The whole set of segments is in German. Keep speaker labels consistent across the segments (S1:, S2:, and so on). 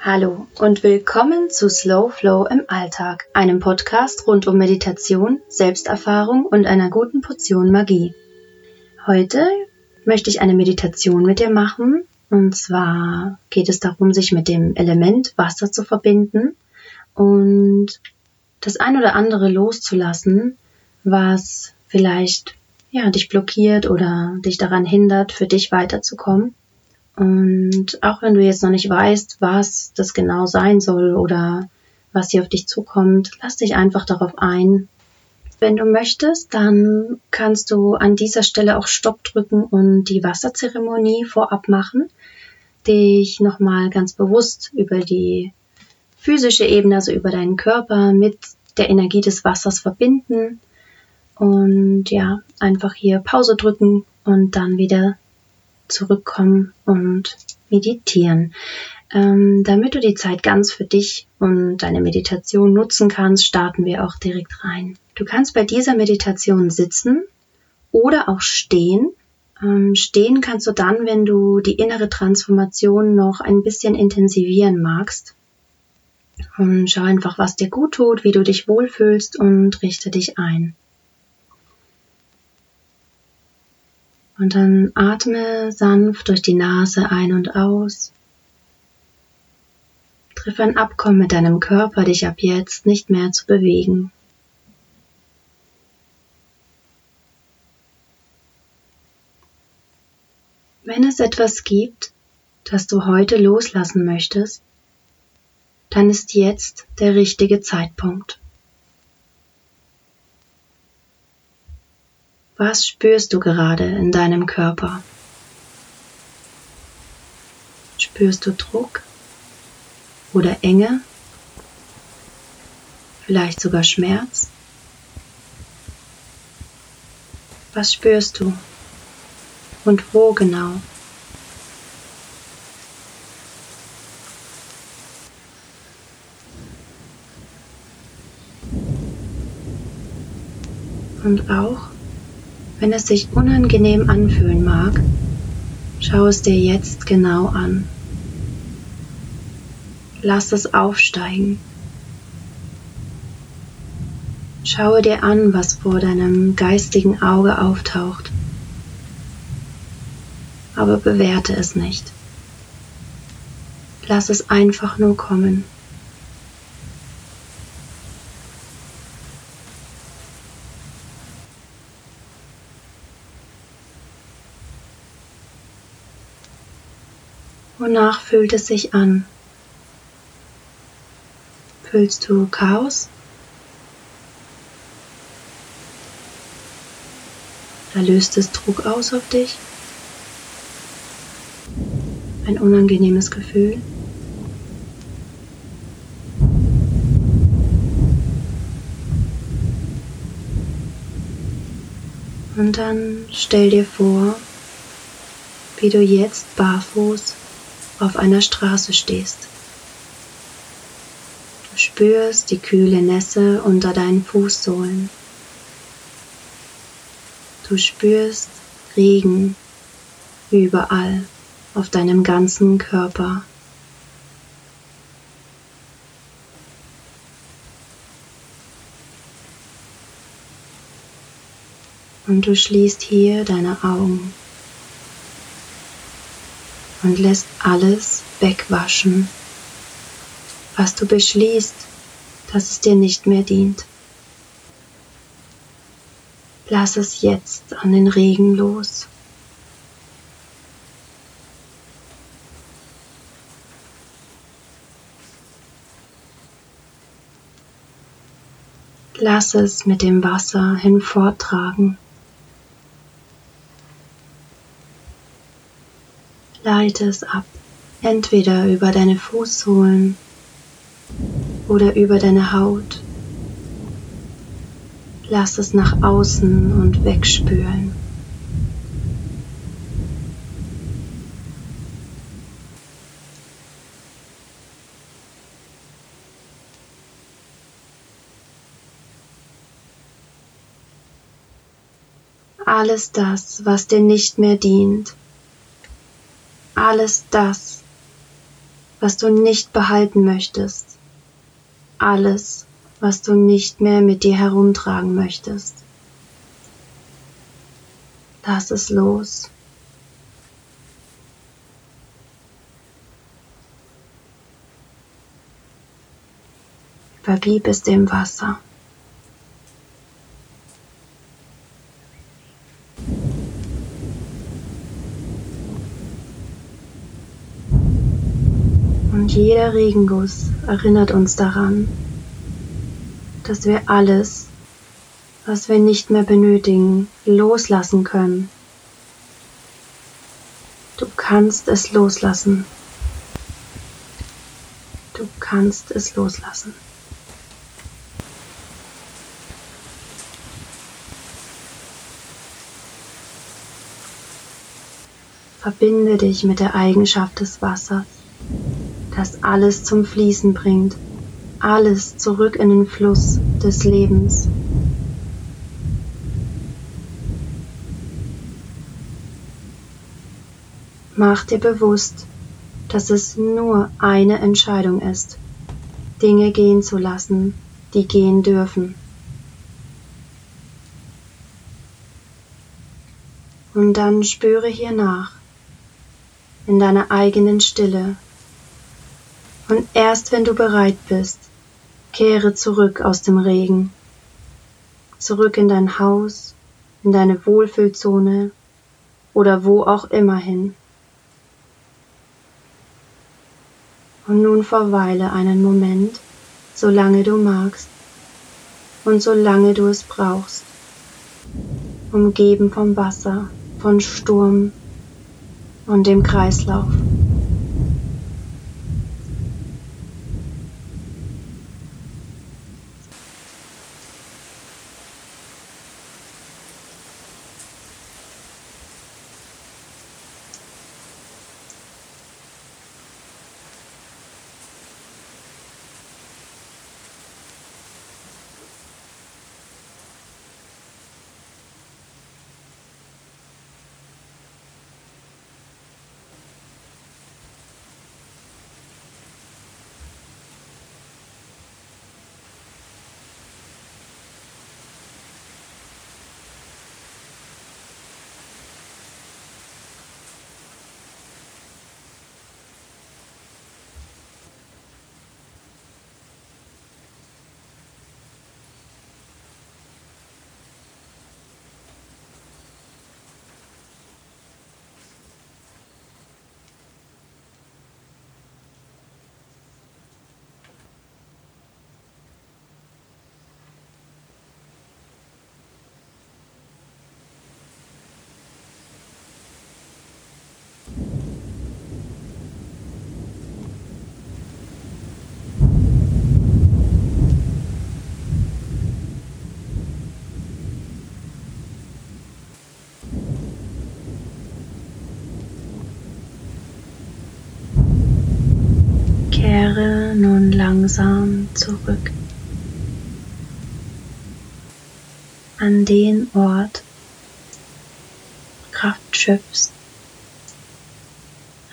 S1: Hallo und willkommen zu Slow Flow im Alltag, einem Podcast rund um Meditation, Selbsterfahrung und einer guten Portion Magie. Heute möchte ich eine Meditation mit dir machen und zwar geht es darum, sich mit dem Element Wasser zu verbinden und das ein oder andere loszulassen, was vielleicht ja, dich blockiert oder dich daran hindert, für dich weiterzukommen. Und auch wenn du jetzt noch nicht weißt, was das genau sein soll oder was hier auf dich zukommt, lass dich einfach darauf ein. Wenn du möchtest, dann kannst du an dieser Stelle auch Stopp drücken und die Wasserzeremonie vorab machen, dich nochmal ganz bewusst über die physische Ebene, also über deinen Körper mit der Energie des Wassers verbinden und ja, einfach hier Pause drücken und dann wieder zurückkommen und meditieren. Ähm, damit du die Zeit ganz für dich und deine Meditation nutzen kannst, starten wir auch direkt rein. Du kannst bei dieser Meditation sitzen oder auch stehen. Ähm, stehen kannst du dann, wenn du die innere Transformation noch ein bisschen intensivieren magst. Und schau einfach, was dir gut tut, wie du dich wohlfühlst und richte dich ein. Und dann atme sanft durch die Nase ein und aus. Triff ein Abkommen mit deinem Körper, dich ab jetzt nicht mehr zu bewegen. Wenn es etwas gibt, das du heute loslassen möchtest, dann ist jetzt der richtige Zeitpunkt. Was spürst du gerade in deinem Körper? Spürst du Druck oder Enge? Vielleicht sogar Schmerz? Was spürst du? Und wo genau? Und auch, wenn es sich unangenehm anfühlen mag, schau es dir jetzt genau an. Lass es aufsteigen. Schaue dir an, was vor deinem geistigen Auge auftaucht. Aber bewerte es nicht. Lass es einfach nur kommen. Wonach fühlt es sich an? Fühlst du Chaos? Da löst es Druck aus auf dich? Ein unangenehmes Gefühl? Und dann stell dir vor, wie du jetzt barfuß auf einer Straße stehst. Du spürst die kühle Nässe unter deinen Fußsohlen. Du spürst Regen überall auf deinem ganzen Körper. Und du schließt hier deine Augen und lässt alles wegwaschen, was du beschließt, dass es dir nicht mehr dient. Lass es jetzt an den Regen los. Lass es mit dem Wasser hinforttragen. Leite es ab, entweder über deine Fußsohlen oder über deine Haut. Lass es nach außen und wegspülen. Alles das, was dir nicht mehr dient, alles das, was du nicht behalten möchtest. Alles, was du nicht mehr mit dir herumtragen möchtest. Lass es los. Vergib es dem Wasser. Und jeder Regenguss erinnert uns daran, dass wir alles, was wir nicht mehr benötigen, loslassen können. Du kannst es loslassen. Du kannst es loslassen. Verbinde dich mit der Eigenschaft des Wassers, das alles zum Fließen bringt, alles zurück in den Fluss des Lebens. Mach dir bewusst, dass es nur eine Entscheidung ist, Dinge gehen zu lassen, die gehen dürfen. Und dann spüre hier nach in deiner eigenen Stille. Und erst wenn du bereit bist, kehre zurück aus dem Regen, zurück in dein Haus, in deine Wohlfühlzone oder wo auch immer hin. Und nun verweile einen Moment, solange du magst und solange du es brauchst, umgeben vom Wasser, von Sturm, und dem Kreislauf. Kehre nun langsam zurück an den Ort, Kraft schöpfst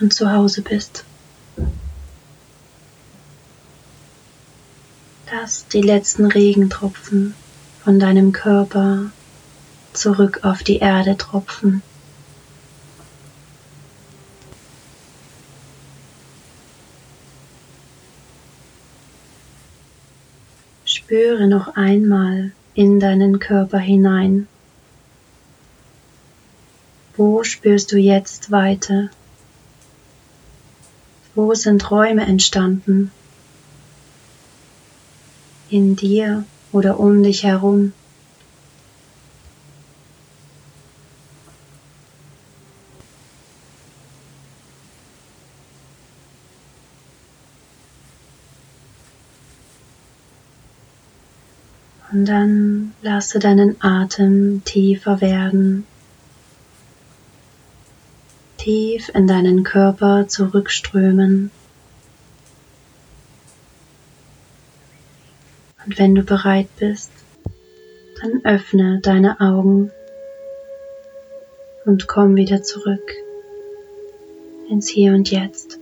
S1: und zu Hause bist. Lass die letzten Regentropfen von deinem Körper zurück auf die Erde tropfen. Spüre noch einmal in deinen Körper hinein. Wo spürst du jetzt weiter? Wo sind Räume entstanden? In dir oder um dich herum? Und dann lasse deinen Atem tiefer werden, tief in deinen Körper zurückströmen. Und wenn du bereit bist, dann öffne deine Augen und komm wieder zurück ins Hier und Jetzt.